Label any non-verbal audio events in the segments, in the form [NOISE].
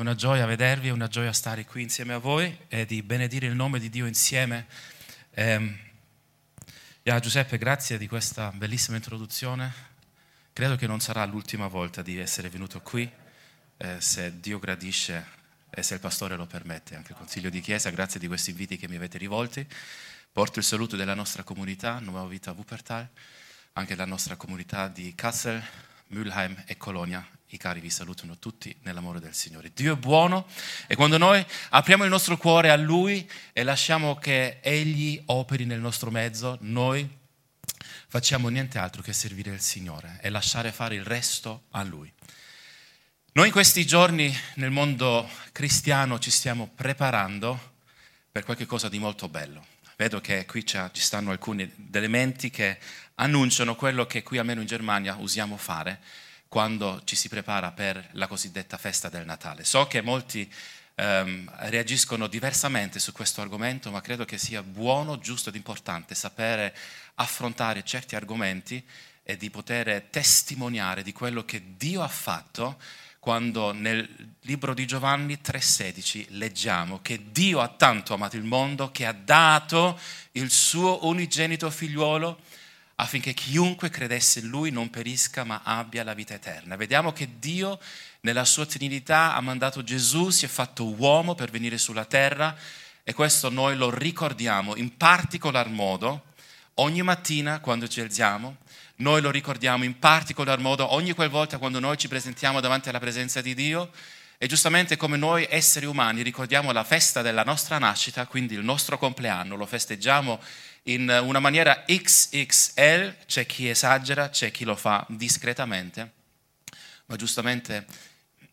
una gioia vedervi, è una gioia stare qui insieme a voi e di benedire il nome di Dio insieme. Eh, yeah, Giuseppe, grazie di questa bellissima introduzione. Credo che non sarà l'ultima volta di essere venuto qui, eh, se Dio gradisce e se il pastore lo permette, anche il Consiglio di Chiesa, grazie di questi inviti che mi avete rivolti. Porto il saluto della nostra comunità, Nuova Vita Wuppertal, anche la nostra comunità di Kassel, Mülheim e Colonia i cari vi salutano tutti nell'amore del Signore. Dio è buono e quando noi apriamo il nostro cuore a Lui e lasciamo che Egli operi nel nostro mezzo, noi facciamo niente altro che servire il Signore e lasciare fare il resto a Lui. Noi in questi giorni nel mondo cristiano ci stiamo preparando per qualcosa di molto bello. Vedo che qui ci stanno alcuni elementi che annunciano quello che qui almeno in Germania usiamo fare quando ci si prepara per la cosiddetta festa del Natale. So che molti ehm, reagiscono diversamente su questo argomento, ma credo che sia buono, giusto ed importante sapere affrontare certi argomenti e di poter testimoniare di quello che Dio ha fatto quando nel libro di Giovanni 3:16 leggiamo che Dio ha tanto amato il mondo che ha dato il suo unigenito figliuolo affinché chiunque credesse in Lui non perisca ma abbia la vita eterna. Vediamo che Dio nella sua Trinità ha mandato Gesù, si è fatto uomo per venire sulla terra e questo noi lo ricordiamo in particolar modo ogni mattina quando ci alziamo, noi lo ricordiamo in particolar modo ogni qualvolta quando noi ci presentiamo davanti alla presenza di Dio. E giustamente come noi esseri umani ricordiamo la festa della nostra nascita, quindi il nostro compleanno, lo festeggiamo in una maniera XXL, c'è chi esagera, c'è chi lo fa discretamente, ma giustamente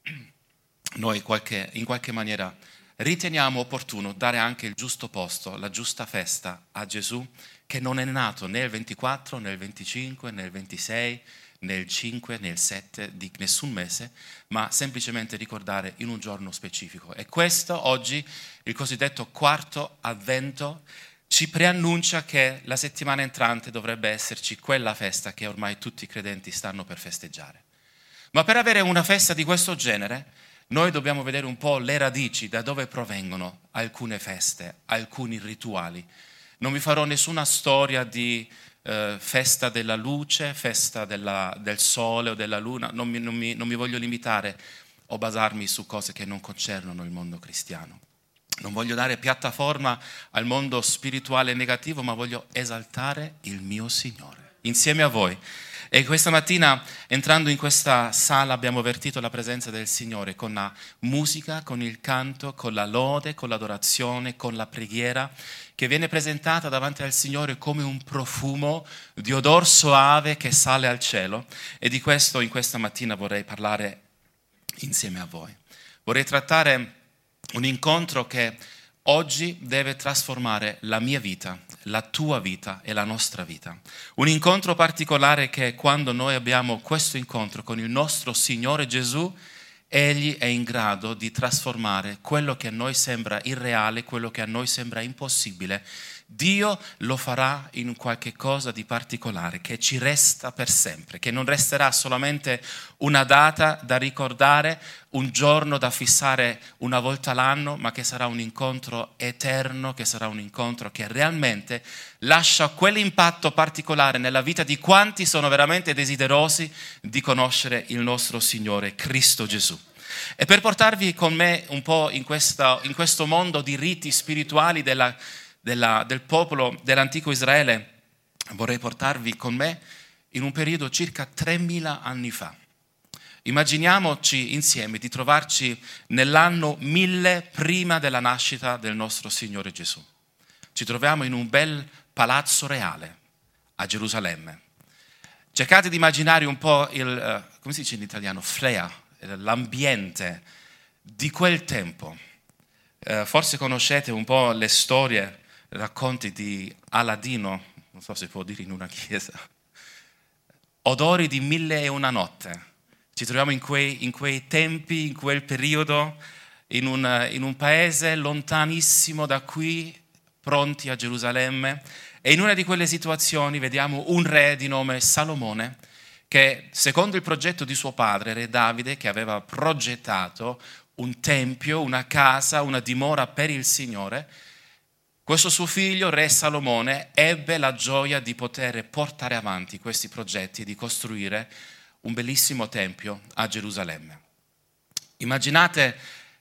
[CLEARS THROAT] noi qualche, in qualche maniera riteniamo opportuno dare anche il giusto posto, la giusta festa a Gesù, che non è nato né il 24, né il 25, né il 26, né il 5, né il 7 di nessun mese, ma semplicemente ricordare in un giorno specifico. E questo oggi, il cosiddetto quarto avvento, ci preannuncia che la settimana entrante dovrebbe esserci quella festa che ormai tutti i credenti stanno per festeggiare. Ma per avere una festa di questo genere, noi dobbiamo vedere un po' le radici, da dove provengono alcune feste, alcuni rituali. Non vi farò nessuna storia di eh, festa della luce, festa della, del sole o della luna, non mi, non, mi, non mi voglio limitare o basarmi su cose che non concernono il mondo cristiano. Non voglio dare piattaforma al mondo spirituale negativo, ma voglio esaltare il mio Signore insieme a voi. E questa mattina, entrando in questa sala, abbiamo avvertito la presenza del Signore con la musica, con il canto, con la lode, con l'adorazione, con la preghiera, che viene presentata davanti al Signore come un profumo di odor soave che sale al cielo. E di questo in questa mattina vorrei parlare insieme a voi. Vorrei trattare un incontro che oggi deve trasformare la mia vita, la tua vita e la nostra vita. Un incontro particolare che quando noi abbiamo questo incontro con il nostro Signore Gesù, Egli è in grado di trasformare quello che a noi sembra irreale, quello che a noi sembra impossibile, Dio lo farà in qualche cosa di particolare che ci resta per sempre, che non resterà solamente una data da ricordare, un giorno da fissare una volta l'anno, ma che sarà un incontro eterno, che sarà un incontro che realmente lascia quell'impatto particolare nella vita di quanti sono veramente desiderosi di conoscere il nostro Signore Cristo Gesù. E per portarvi con me un po' in, questa, in questo mondo di riti spirituali della della, del popolo dell'antico Israele, vorrei portarvi con me in un periodo circa 3.000 anni fa. Immaginiamoci insieme di trovarci nell'anno 1000 prima della nascita del nostro Signore Gesù. Ci troviamo in un bel palazzo reale a Gerusalemme. Cercate di immaginare un po' il, uh, come si dice in italiano, flea, l'ambiente di quel tempo. Uh, forse conoscete un po' le storie racconti di Aladino, non so se può dire in una chiesa, odori di mille e una notte. Ci troviamo in quei, in quei tempi, in quel periodo, in un, in un paese lontanissimo da qui, pronti a Gerusalemme, e in una di quelle situazioni vediamo un re di nome Salomone che secondo il progetto di suo padre, re Davide, che aveva progettato un tempio, una casa, una dimora per il Signore, questo suo figlio, re Salomone, ebbe la gioia di poter portare avanti questi progetti e di costruire un bellissimo tempio a Gerusalemme. Immaginate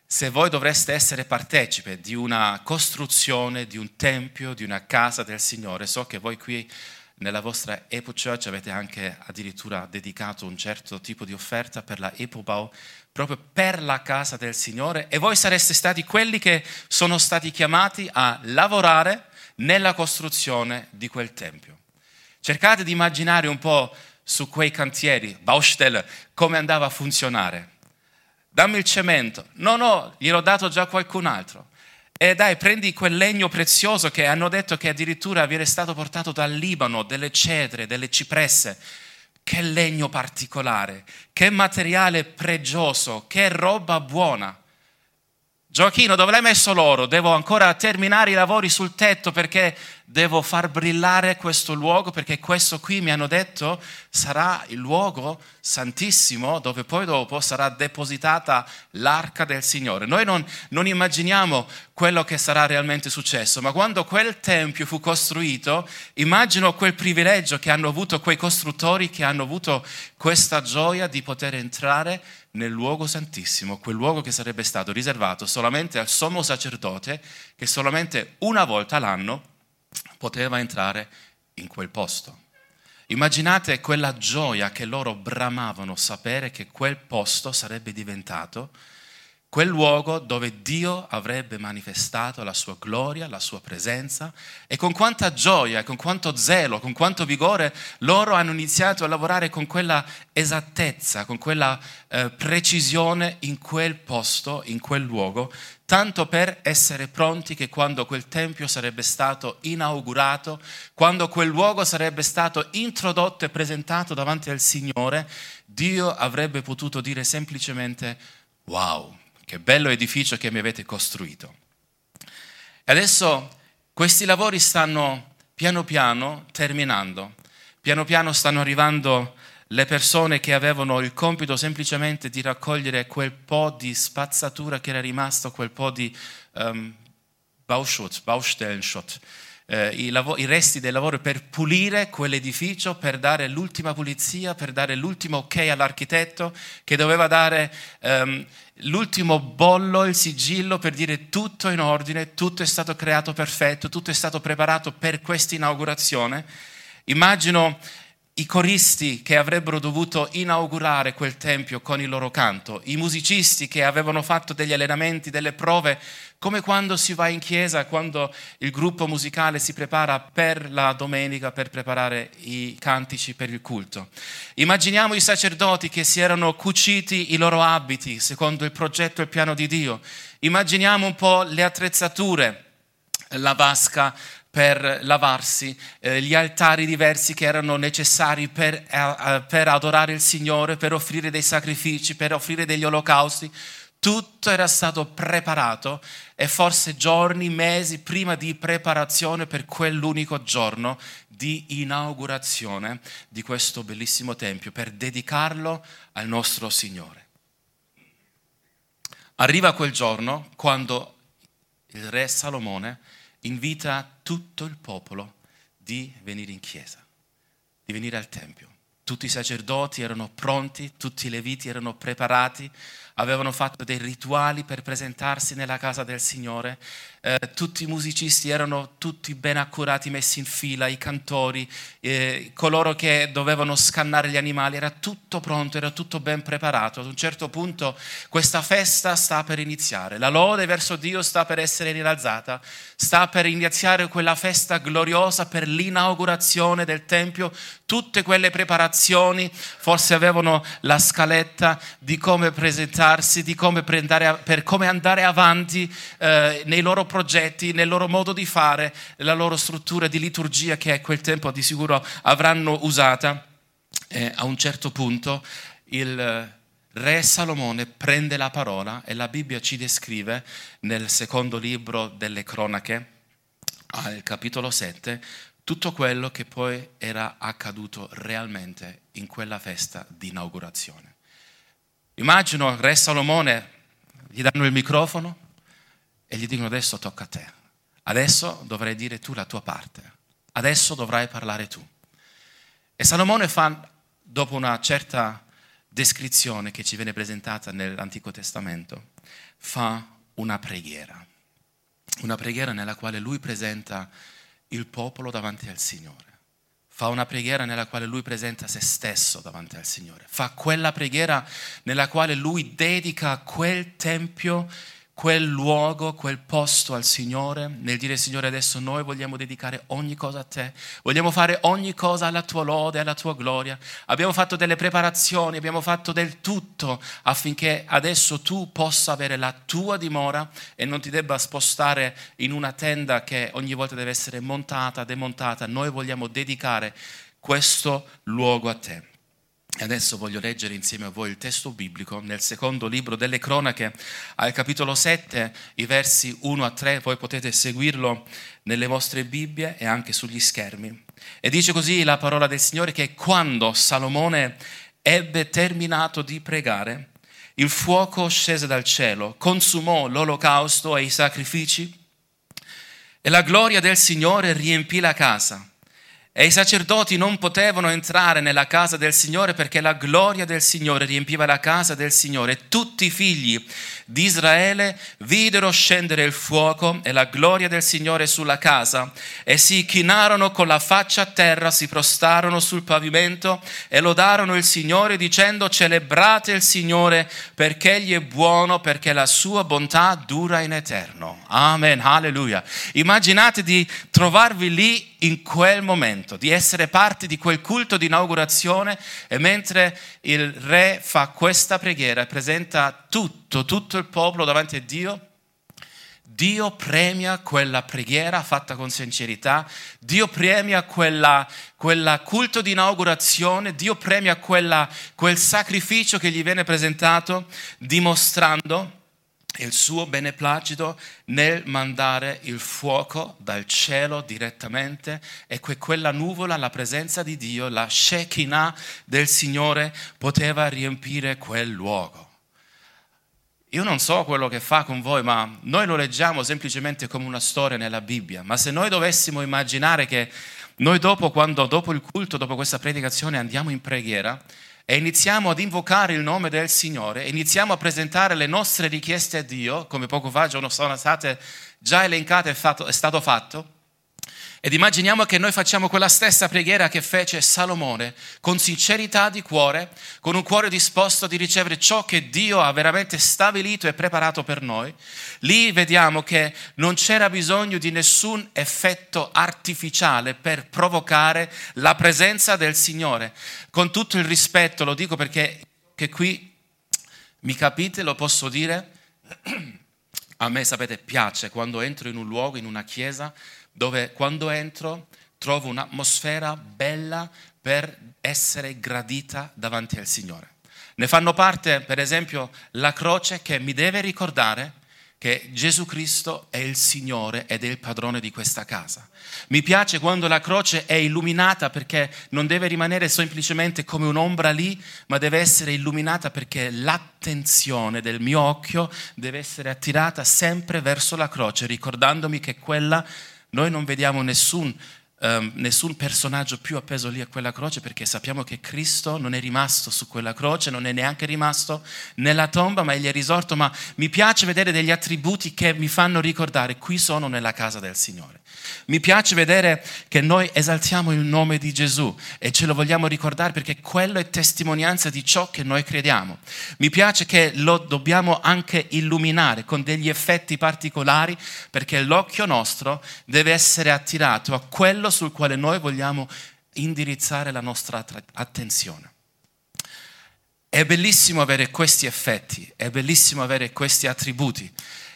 se voi dovreste essere partecipe di una costruzione, di un tempio, di una casa del Signore. So che voi qui nella vostra Epo Church avete anche addirittura dedicato un certo tipo di offerta per la Epobau, proprio per la casa del Signore e voi sareste stati quelli che sono stati chiamati a lavorare nella costruzione di quel tempio. Cercate di immaginare un po' su quei cantieri, Baustelle, come andava a funzionare. Dammi il cemento. No, no, gliel'ho dato già a qualcun altro. E dai, prendi quel legno prezioso che hanno detto che addirittura viene stato portato dal Libano, delle cedre, delle cipresse che legno particolare, che materiale pregioso, che roba buona. Gioachino, dove l'hai messo l'oro? Devo ancora terminare i lavori sul tetto perché devo far brillare questo luogo perché questo qui mi hanno detto sarà il luogo santissimo dove poi dopo sarà depositata l'arca del Signore. Noi non, non immaginiamo quello che sarà realmente successo, ma quando quel tempio fu costruito, immagino quel privilegio che hanno avuto quei costruttori che hanno avuto questa gioia di poter entrare nel luogo santissimo, quel luogo che sarebbe stato riservato solamente al sommo sacerdote che solamente una volta l'anno poteva entrare in quel posto. Immaginate quella gioia che loro bramavano sapere che quel posto sarebbe diventato quel luogo dove Dio avrebbe manifestato la sua gloria, la sua presenza e con quanta gioia, con quanto zelo, con quanto vigore loro hanno iniziato a lavorare con quella esattezza, con quella eh, precisione in quel posto, in quel luogo, tanto per essere pronti che quando quel tempio sarebbe stato inaugurato, quando quel luogo sarebbe stato introdotto e presentato davanti al Signore, Dio avrebbe potuto dire semplicemente wow che bello edificio che mi avete costruito. E adesso questi lavori stanno piano piano terminando, piano piano stanno arrivando le persone che avevano il compito semplicemente di raccogliere quel po' di spazzatura che era rimasto, quel po' di um, Bauschutz, Baustellenschutz, eh, i, lav- i, resti del lavoro per pulire quell'edificio, per dare l'ultima pulizia, per dare l'ultimo ok all'architetto che doveva dare um, l'ultimo bollo, il sigillo per dire tutto in ordine, tutto è stato creato perfetto, tutto è stato preparato per questa inaugurazione. Immagino i coristi che avrebbero dovuto inaugurare quel tempio con il loro canto, i musicisti che avevano fatto degli allenamenti, delle prove, come quando si va in chiesa, quando il gruppo musicale si prepara per la domenica, per preparare i cantici per il culto. Immaginiamo i sacerdoti che si erano cuciti i loro abiti secondo il progetto e il piano di Dio. Immaginiamo un po' le attrezzature, la vasca, per lavarsi, eh, gli altari diversi che erano necessari per, eh, per adorare il Signore, per offrire dei sacrifici, per offrire degli olocausti. Tutto era stato preparato e forse giorni, mesi prima di preparazione per quell'unico giorno di inaugurazione di questo bellissimo tempio, per dedicarlo al nostro Signore. Arriva quel giorno quando il re Salomone invita tutto il popolo di venire in chiesa, di venire al Tempio. Tutti i sacerdoti erano pronti, tutti i leviti erano preparati avevano fatto dei rituali per presentarsi nella casa del Signore, eh, tutti i musicisti erano tutti ben accurati, messi in fila, i cantori, eh, coloro che dovevano scannare gli animali, era tutto pronto, era tutto ben preparato. Ad un certo punto questa festa sta per iniziare, la lode verso Dio sta per essere rialzata, sta per iniziare quella festa gloriosa per l'inaugurazione del Tempio, tutte quelle preparazioni, forse avevano la scaletta di come presentare orientarsi di come per come andare avanti eh, nei loro progetti, nel loro modo di fare, la loro struttura di liturgia che a quel tempo di sicuro avranno usata. Eh, a un certo punto il re Salomone prende la parola e la Bibbia ci descrive nel secondo libro delle cronache, al capitolo 7, tutto quello che poi era accaduto realmente in quella festa di inaugurazione. Immagino Re Salomone, gli danno il microfono e gli dicono adesso tocca a te, adesso dovrai dire tu la tua parte, adesso dovrai parlare tu. E Salomone fa, dopo una certa descrizione che ci viene presentata nell'Antico Testamento, fa una preghiera, una preghiera nella quale lui presenta il popolo davanti al Signore. Fa una preghiera nella quale lui presenta se stesso davanti al Signore. Fa quella preghiera nella quale lui dedica quel tempio quel luogo, quel posto al Signore, nel dire Signore adesso noi vogliamo dedicare ogni cosa a te, vogliamo fare ogni cosa alla tua lode, alla tua gloria. Abbiamo fatto delle preparazioni, abbiamo fatto del tutto affinché adesso tu possa avere la tua dimora e non ti debba spostare in una tenda che ogni volta deve essere montata, demontata. Noi vogliamo dedicare questo luogo a te. Adesso voglio leggere insieme a voi il testo biblico nel secondo libro delle cronache, al capitolo 7, i versi 1 a 3, voi potete seguirlo nelle vostre Bibbie e anche sugli schermi. E dice così la parola del Signore che quando Salomone ebbe terminato di pregare, il fuoco scese dal cielo, consumò l'olocausto e i sacrifici e la gloria del Signore riempì la casa. E i sacerdoti non potevano entrare nella casa del Signore perché la gloria del Signore riempiva la casa del Signore. Tutti i figli di Israele videro scendere il fuoco e la gloria del Signore sulla casa e si chinarono con la faccia a terra, si prostarono sul pavimento e lodarono il Signore dicendo celebrate il Signore perché Egli è buono, perché la sua bontà dura in eterno. Amen, alleluia. Immaginate di trovarvi lì in quel momento, di essere parte di quel culto di inaugurazione e mentre il re fa questa preghiera e presenta tutto, tutto il popolo davanti a Dio, Dio premia quella preghiera fatta con sincerità, Dio premia quella, quella culto di inaugurazione, Dio premia quella, quel sacrificio che gli viene presentato dimostrando il suo beneplacito nel mandare il fuoco dal cielo direttamente e che quella nuvola, la presenza di Dio, la Shekinah del Signore poteva riempire quel luogo. Io non so quello che fa con voi, ma noi lo leggiamo semplicemente come una storia nella Bibbia, ma se noi dovessimo immaginare che noi dopo, quando, dopo il culto, dopo questa predicazione andiamo in preghiera, e iniziamo ad invocare il nome del Signore, iniziamo a presentare le nostre richieste a Dio, come poco fa sono state già elencate è stato fatto, ed immaginiamo che noi facciamo quella stessa preghiera che fece Salomone, con sincerità di cuore, con un cuore disposto di ricevere ciò che Dio ha veramente stabilito e preparato per noi. Lì vediamo che non c'era bisogno di nessun effetto artificiale per provocare la presenza del Signore. Con tutto il rispetto, lo dico perché che qui mi capite, lo posso dire. [CLEARS THROAT] A me, sapete, piace quando entro in un luogo, in una chiesa, dove quando entro trovo un'atmosfera bella per essere gradita davanti al Signore. Ne fanno parte, per esempio, la croce che mi deve ricordare che Gesù Cristo è il Signore ed è il padrone di questa casa. Mi piace quando la croce è illuminata perché non deve rimanere semplicemente come un'ombra lì, ma deve essere illuminata perché l'attenzione del mio occhio deve essere attirata sempre verso la croce, ricordandomi che quella noi non vediamo nessun, um, nessun, personaggio più appeso lì a quella croce perché sappiamo che Cristo non è rimasto su quella croce, non è neanche rimasto nella tomba, ma egli è risorto. Ma mi piace vedere degli attributi che mi fanno ricordare, qui sono nella casa del Signore. Mi piace vedere che noi esaltiamo il nome di Gesù e ce lo vogliamo ricordare perché quello è testimonianza di ciò che noi crediamo. Mi piace che lo dobbiamo anche illuminare con degli effetti particolari perché l'occhio nostro deve essere attirato a quello sul quale noi vogliamo indirizzare la nostra attenzione. È bellissimo avere questi effetti, è bellissimo avere questi attributi.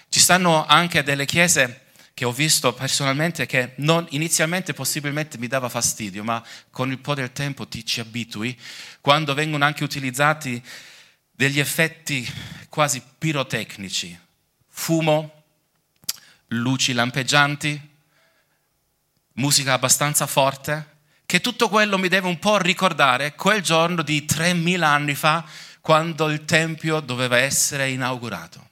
Ci stanno anche delle chiese che ho visto personalmente che non, inizialmente possibilmente mi dava fastidio, ma con il po' del tempo ti ci abitui, quando vengono anche utilizzati degli effetti quasi pirotecnici, fumo, luci lampeggianti, musica abbastanza forte, che tutto quello mi deve un po' ricordare quel giorno di 3000 anni fa, quando il Tempio doveva essere inaugurato.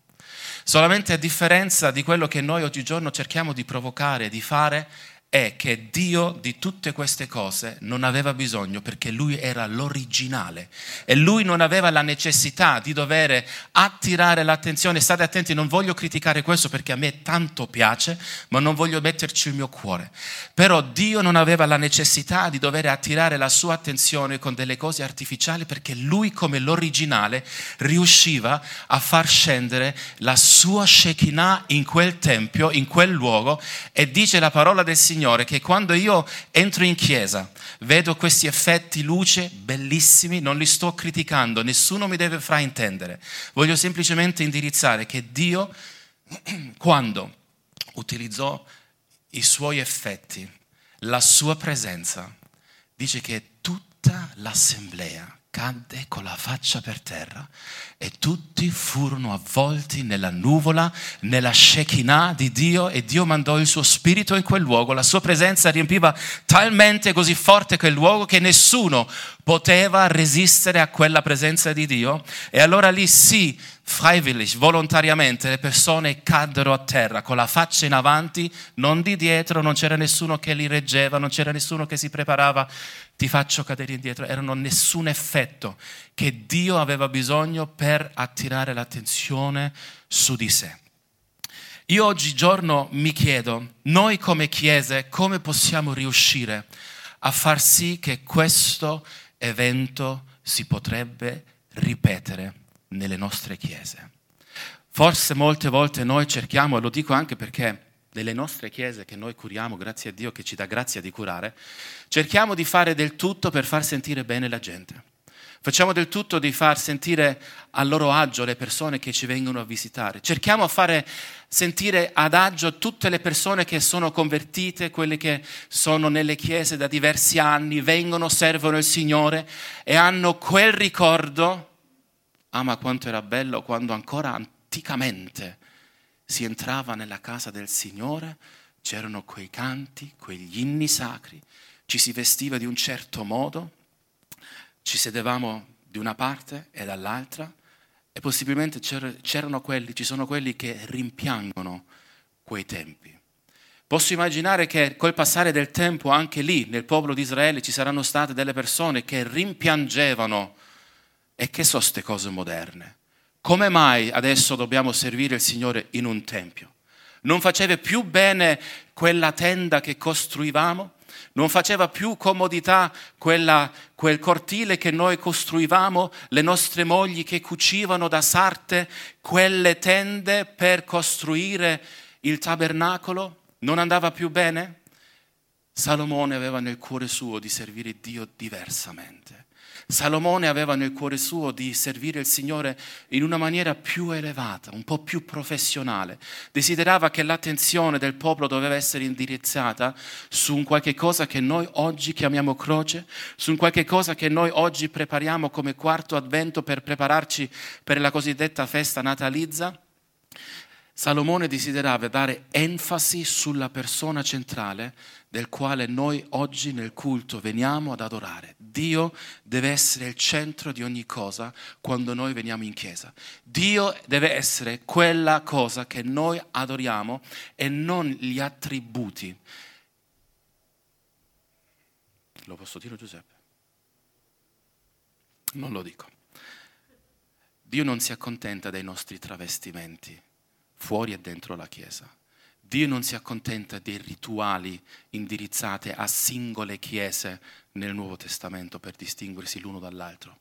Solamente a differenza di quello che noi oggigiorno cerchiamo di provocare, di fare, è che Dio di tutte queste cose non aveva bisogno perché lui era l'originale e lui non aveva la necessità di dover attirare l'attenzione. State attenti, non voglio criticare questo perché a me tanto piace, ma non voglio metterci il mio cuore. Però Dio non aveva la necessità di dover attirare la sua attenzione con delle cose artificiali perché lui come l'originale riusciva a far scendere la sua Shekinah in quel tempio, in quel luogo e dice la parola del Signore Signore che quando io entro in chiesa vedo questi effetti luce bellissimi, non li sto criticando, nessuno mi deve fraintendere. Voglio semplicemente indirizzare che Dio, [CLEARS THROAT] quando utilizzò i suoi effetti, la sua presenza, dice che tutta l'assemblea cadde con la faccia per terra e tutti furono avvolti nella nuvola, nella Shekinah di Dio e Dio mandò il suo spirito in quel luogo. La sua presenza riempiva talmente così forte quel luogo che nessuno poteva resistere a quella presenza di Dio? E allora lì sì, freiwillig, volontariamente, le persone caddero a terra con la faccia in avanti, non di dietro, non c'era nessuno che li reggeva, non c'era nessuno che si preparava, ti faccio cadere indietro, erano nessun effetto che Dio aveva bisogno per attirare l'attenzione su di sé. Io oggigiorno mi chiedo, noi come Chiese, come possiamo riuscire a far sì che questo evento si potrebbe ripetere nelle nostre chiese. Forse molte volte noi cerchiamo, e lo dico anche perché nelle nostre chiese che noi curiamo, grazie a Dio che ci dà grazia di curare, cerchiamo di fare del tutto per far sentire bene la gente. Facciamo del tutto di far sentire a loro agio le persone che ci vengono a visitare. Cerchiamo di fare sentire ad agio tutte le persone che sono convertite, quelle che sono nelle chiese da diversi anni, vengono, servono il Signore e hanno quel ricordo. Ah, ma quanto era bello quando ancora anticamente si entrava nella casa del Signore, c'erano quei canti, quegli inni sacri, ci si vestiva di un certo modo ci sedevamo di una parte e dall'altra e possibilmente c'erano quelli, ci sono quelli che rimpiangono quei tempi. Posso immaginare che col passare del tempo anche lì, nel popolo di Israele, ci saranno state delle persone che rimpiangevano. E che sono queste cose moderne? Come mai adesso dobbiamo servire il Signore in un tempio? Non faceva più bene quella tenda che costruivamo? Non faceva più comodità quella, quel cortile che noi costruivamo, le nostre mogli che cucivano da sarte quelle tende per costruire il tabernacolo, non andava più bene? Salomone aveva nel cuore suo di servire Dio diversamente. Salomone aveva nel cuore suo di servire il Signore in una maniera più elevata, un po' più professionale. Desiderava che l'attenzione del popolo doveva essere indirizzata su un qualche cosa che noi oggi chiamiamo croce, su un qualche cosa che noi oggi prepariamo come quarto avvento per prepararci per la cosiddetta festa natalizia. Salomone desiderava dare enfasi sulla persona centrale del quale noi oggi nel culto veniamo ad adorare. Dio deve essere il centro di ogni cosa quando noi veniamo in chiesa. Dio deve essere quella cosa che noi adoriamo e non gli attributi. Lo posso dire Giuseppe? Non lo dico. Dio non si accontenta dei nostri travestimenti fuori e dentro la Chiesa. Dio non si accontenta dei rituali indirizzati a singole chiese nel Nuovo Testamento per distinguersi l'uno dall'altro.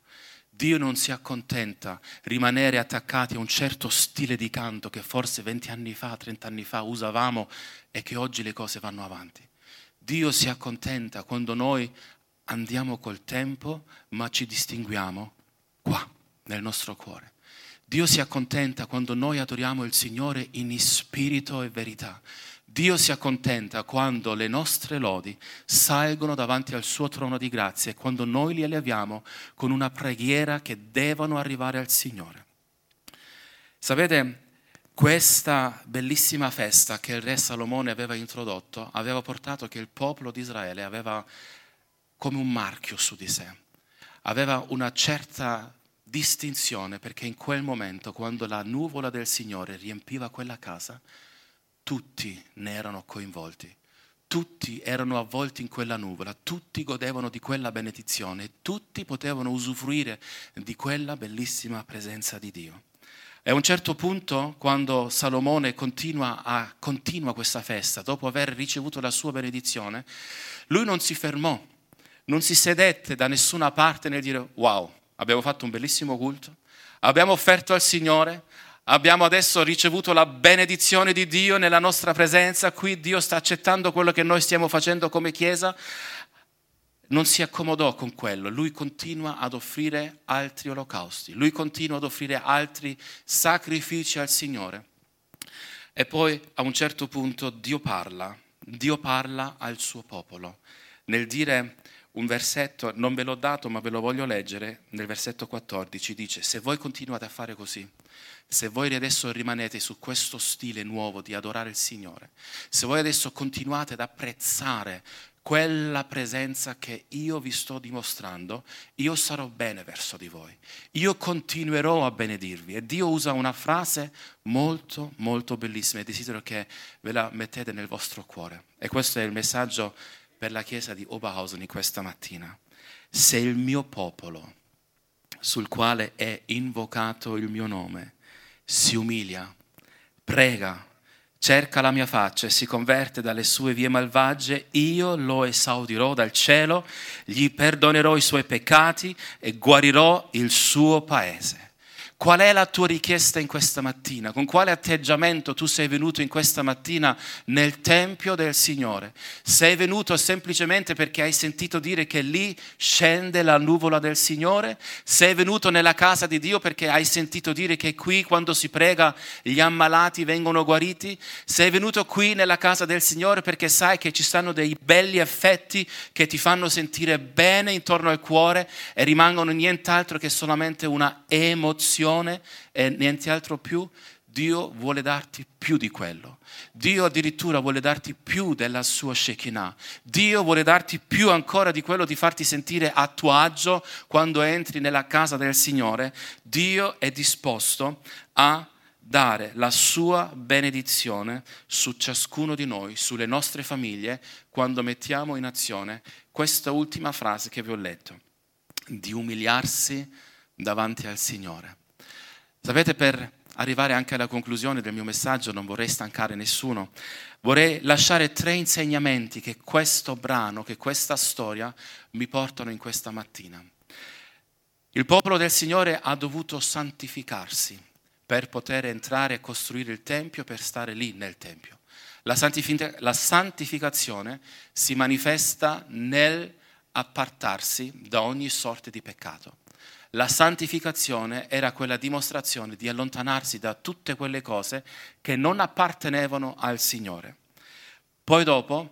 Dio non si accontenta rimanere attaccati a un certo stile di canto che forse 20 anni fa, 30 anni fa usavamo e che oggi le cose vanno avanti. Dio si accontenta quando noi andiamo col tempo ma ci distinguiamo qua, nel nostro cuore. Dio si accontenta quando noi adoriamo il Signore in spirito e verità. Dio si accontenta quando le nostre lodi salgono davanti al suo trono di grazia e quando noi li eleviamo con una preghiera che devono arrivare al Signore. Sapete, questa bellissima festa che il re Salomone aveva introdotto aveva portato che il popolo di Israele aveva come un marchio su di sé, aveva una certa distinzione perché in quel momento, quando la nuvola del Signore riempiva quella casa, tutti ne erano coinvolti. Tutti erano avvolti in quella nuvola, tutti godevano di quella benedizione, tutti potevano usufruire di quella bellissima presenza di Dio. E a un certo punto, quando Salomone continua, a, continua questa festa, dopo aver ricevuto la sua benedizione, lui non si fermò, non si sedette da nessuna parte nel dire wow, abbiamo fatto un bellissimo culto, abbiamo offerto al Signore, abbiamo adesso ricevuto la benedizione di Dio nella nostra presenza, qui Dio sta accettando quello che noi stiamo facendo come Chiesa. Non si accomodò con quello, lui continua ad offrire altri olocausti, lui continua ad offrire altri sacrifici al Signore. E poi a un certo punto Dio parla, Dio parla al suo popolo. Nel dire un versetto, non ve l'ho dato ma ve lo voglio leggere, nel versetto 14 dice, se voi continuate a fare così, se voi adesso rimanete su questo stile nuovo di adorare il Signore, se voi adesso continuate ad apprezzare quella presenza che io vi sto dimostrando, io sarò bene verso di voi. Io continuerò a benedirvi. E Dio usa una frase molto, molto bellissima e desidero che ve la mettete nel vostro cuore. E questo è il messaggio per la chiesa di Oberhausen questa mattina. Se il mio popolo, sul quale è invocato il mio nome, si umilia, prega, cerca la mia faccia e si converte dalle sue vie malvagie, io lo esaudirò dal cielo, gli perdonerò i suoi peccati e guarirò il suo paese. Qual è la tua richiesta in questa mattina? Con quale atteggiamento tu sei venuto in questa mattina nel Tempio del Signore? Sei venuto semplicemente perché hai sentito dire che lì scende la nuvola del Signore? Sei venuto nella casa di Dio perché hai sentito dire che qui quando si prega gli ammalati vengono guariti? Sei venuto qui nella casa del Signore perché sai che ci stanno dei belli effetti che ti fanno sentire bene intorno al cuore e rimangono nient'altro che solamente una emozione passione e niente altro più, Dio vuole darti più di quello. Dio addirittura vuole darti più della sua Shekinah. Dio vuole darti più ancora di quello di farti sentire a tuo agio quando entri nella casa del Signore. Dio è disposto a dare la sua benedizione su ciascuno di noi, sulle nostre famiglie, quando mettiamo in azione questa ultima frase che vi ho letto, di umiliarsi davanti al Signore. Sapete, per arrivare anche alla conclusione del mio messaggio, non vorrei stancare nessuno, vorrei lasciare tre insegnamenti che questo brano, che questa storia mi portano in questa mattina. Il popolo del Signore ha dovuto santificarsi per poter entrare e costruire il Tempio, per stare lì nel Tempio. La, santific- la santificazione si manifesta nel appartarsi da ogni sorta di peccato. La santificazione era quella dimostrazione di allontanarsi da tutte quelle cose che non appartenevano al Signore. Poi dopo,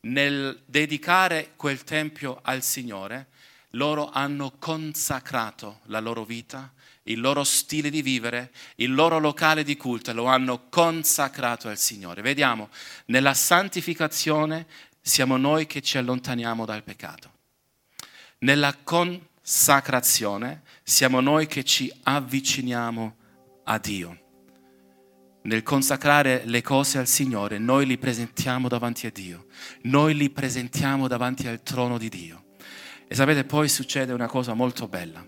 nel dedicare quel tempio al Signore, loro hanno consacrato la loro vita, il loro stile di vivere, il loro locale di culto, lo hanno consacrato al Signore. Vediamo, nella santificazione siamo noi che ci allontaniamo dal peccato. Nella consacrazione sacrazione siamo noi che ci avviciniamo a Dio. Nel consacrare le cose al Signore, noi li presentiamo davanti a Dio, noi li presentiamo davanti al trono di Dio. E sapete, poi succede una cosa molto bella.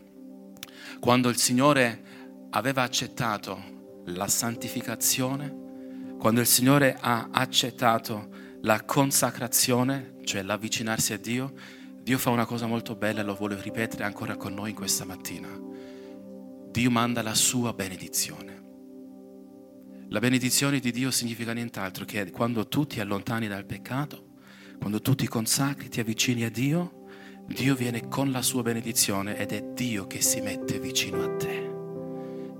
Quando il Signore aveva accettato la santificazione, quando il Signore ha accettato la consacrazione, cioè l'avvicinarsi a Dio, Dio fa una cosa molto bella e lo vuole ripetere ancora con noi questa mattina. Dio manda la sua benedizione. La benedizione di Dio significa nient'altro che quando tu ti allontani dal peccato, quando tu ti consacri, ti avvicini a Dio, Dio viene con la sua benedizione ed è Dio che si mette vicino a te.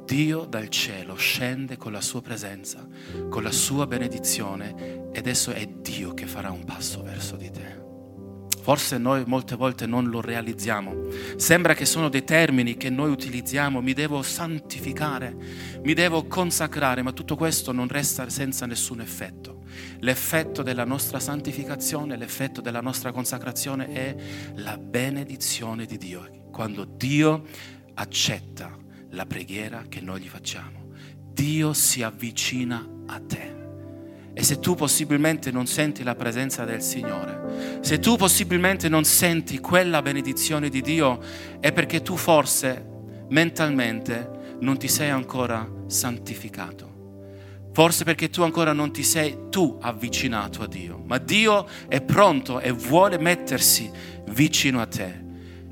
Dio dal cielo scende con la sua presenza, con la sua benedizione ed adesso è Dio che farà un passo verso di te. Forse noi molte volte non lo realizziamo. Sembra che sono dei termini che noi utilizziamo, mi devo santificare, mi devo consacrare, ma tutto questo non resta senza nessun effetto. L'effetto della nostra santificazione, l'effetto della nostra consacrazione è la benedizione di Dio. Quando Dio accetta la preghiera che noi gli facciamo. Dio si avvicina a te. E se tu possibilmente non senti la presenza del Signore, se tu possibilmente non senti quella benedizione di Dio, è perché tu forse mentalmente non ti sei ancora santificato. Forse perché tu ancora non ti sei tu avvicinato a Dio, ma Dio è pronto e vuole mettersi vicino a te.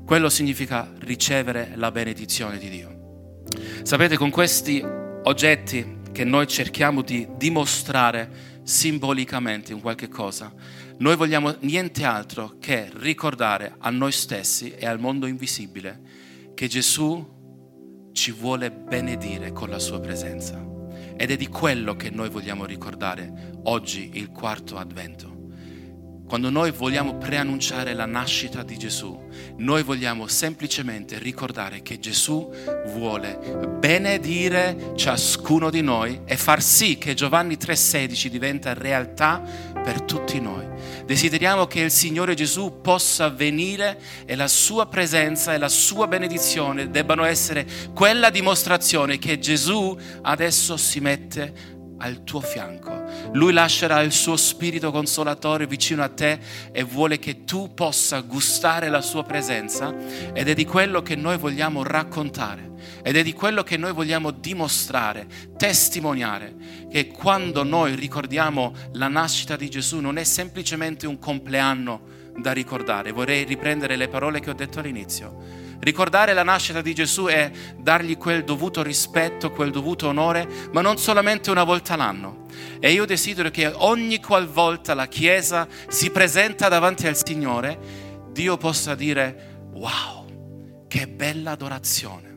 Quello significa ricevere la benedizione di Dio. Sapete, con questi oggetti che noi cerchiamo di dimostrare simbolicamente in qualche cosa, noi vogliamo niente altro che ricordare a noi stessi e al mondo invisibile che Gesù ci vuole benedire con la sua presenza. Ed è di quello che noi vogliamo ricordare oggi, il quarto avvento. Quando noi vogliamo preannunciare la nascita di Gesù, noi vogliamo semplicemente ricordare che Gesù vuole benedire ciascuno di noi e far sì che Giovanni 3:16 diventa realtà per tutti noi. Desideriamo che il Signore Gesù possa venire e la sua presenza e la sua benedizione debbano essere quella dimostrazione che Gesù adesso si mette al tuo fianco. Lui lascerà il suo spirito consolatore vicino a te e vuole che tu possa gustare la sua presenza ed è di quello che noi vogliamo raccontare ed è di quello che noi vogliamo dimostrare, testimoniare, che quando noi ricordiamo la nascita di Gesù non è semplicemente un compleanno da ricordare. Vorrei riprendere le parole che ho detto all'inizio Ricordare la nascita di Gesù è dargli quel dovuto rispetto, quel dovuto onore, ma non solamente una volta l'anno. E io desidero che ogni qualvolta la Chiesa si presenta davanti al Signore, Dio possa dire, wow, che bella adorazione.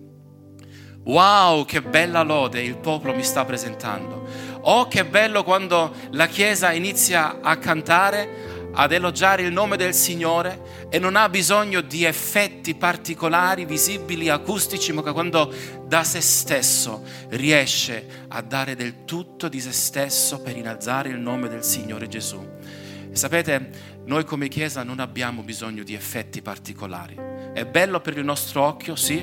Wow, che bella lode il popolo mi sta presentando. Oh, che bello quando la Chiesa inizia a cantare ad elogiare il nome del Signore e non ha bisogno di effetti particolari, visibili, acustici, ma quando da se stesso riesce a dare del tutto di se stesso per innalzare il nome del Signore Gesù. E sapete, noi come Chiesa non abbiamo bisogno di effetti particolari. È bello per il nostro occhio, sì,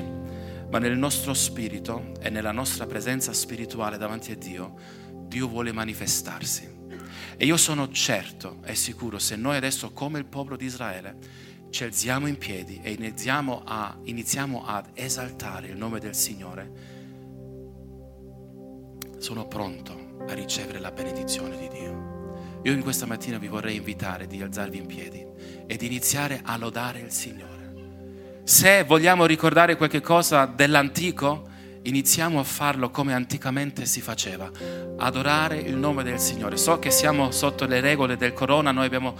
ma nel nostro spirito e nella nostra presenza spirituale davanti a Dio, Dio vuole manifestarsi. E io sono certo e sicuro, se noi adesso come il popolo di Israele ci alziamo in piedi e iniziamo, a, iniziamo ad esaltare il nome del Signore, sono pronto a ricevere la benedizione di Dio. Io in questa mattina vi vorrei invitare di alzarvi in piedi e di iniziare a lodare il Signore. Se vogliamo ricordare qualche cosa dell'antico, iniziamo a farlo come anticamente si faceva, adorare il nome del Signore. So che siamo sotto le regole del corona, noi abbiamo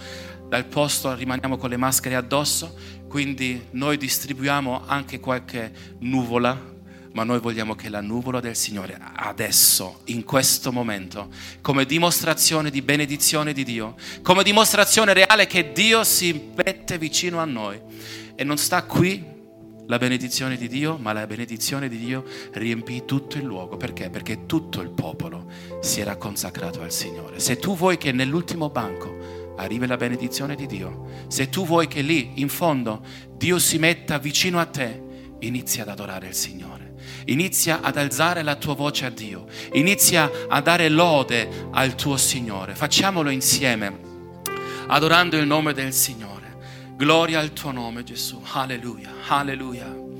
dal posto, rimaniamo con le maschere addosso, quindi noi distribuiamo anche qualche nuvola, ma noi vogliamo che la nuvola del Signore adesso, in questo momento, come dimostrazione di benedizione di Dio, come dimostrazione reale che Dio si mette vicino a noi e non sta qui la benedizione di Dio, ma la benedizione di Dio riempì tutto il luogo. Perché? Perché tutto il popolo si era consacrato al Signore. Se tu vuoi che nell'ultimo banco arrivi la benedizione di Dio, se tu vuoi che lì in fondo Dio si metta vicino a te, inizia ad adorare il Signore. Inizia ad alzare la tua voce a Dio. Inizia a dare lode al tuo Signore. Facciamolo insieme, adorando il nome del Signore. Gloria al tuo nome Gesù. Alleluia, alleluia.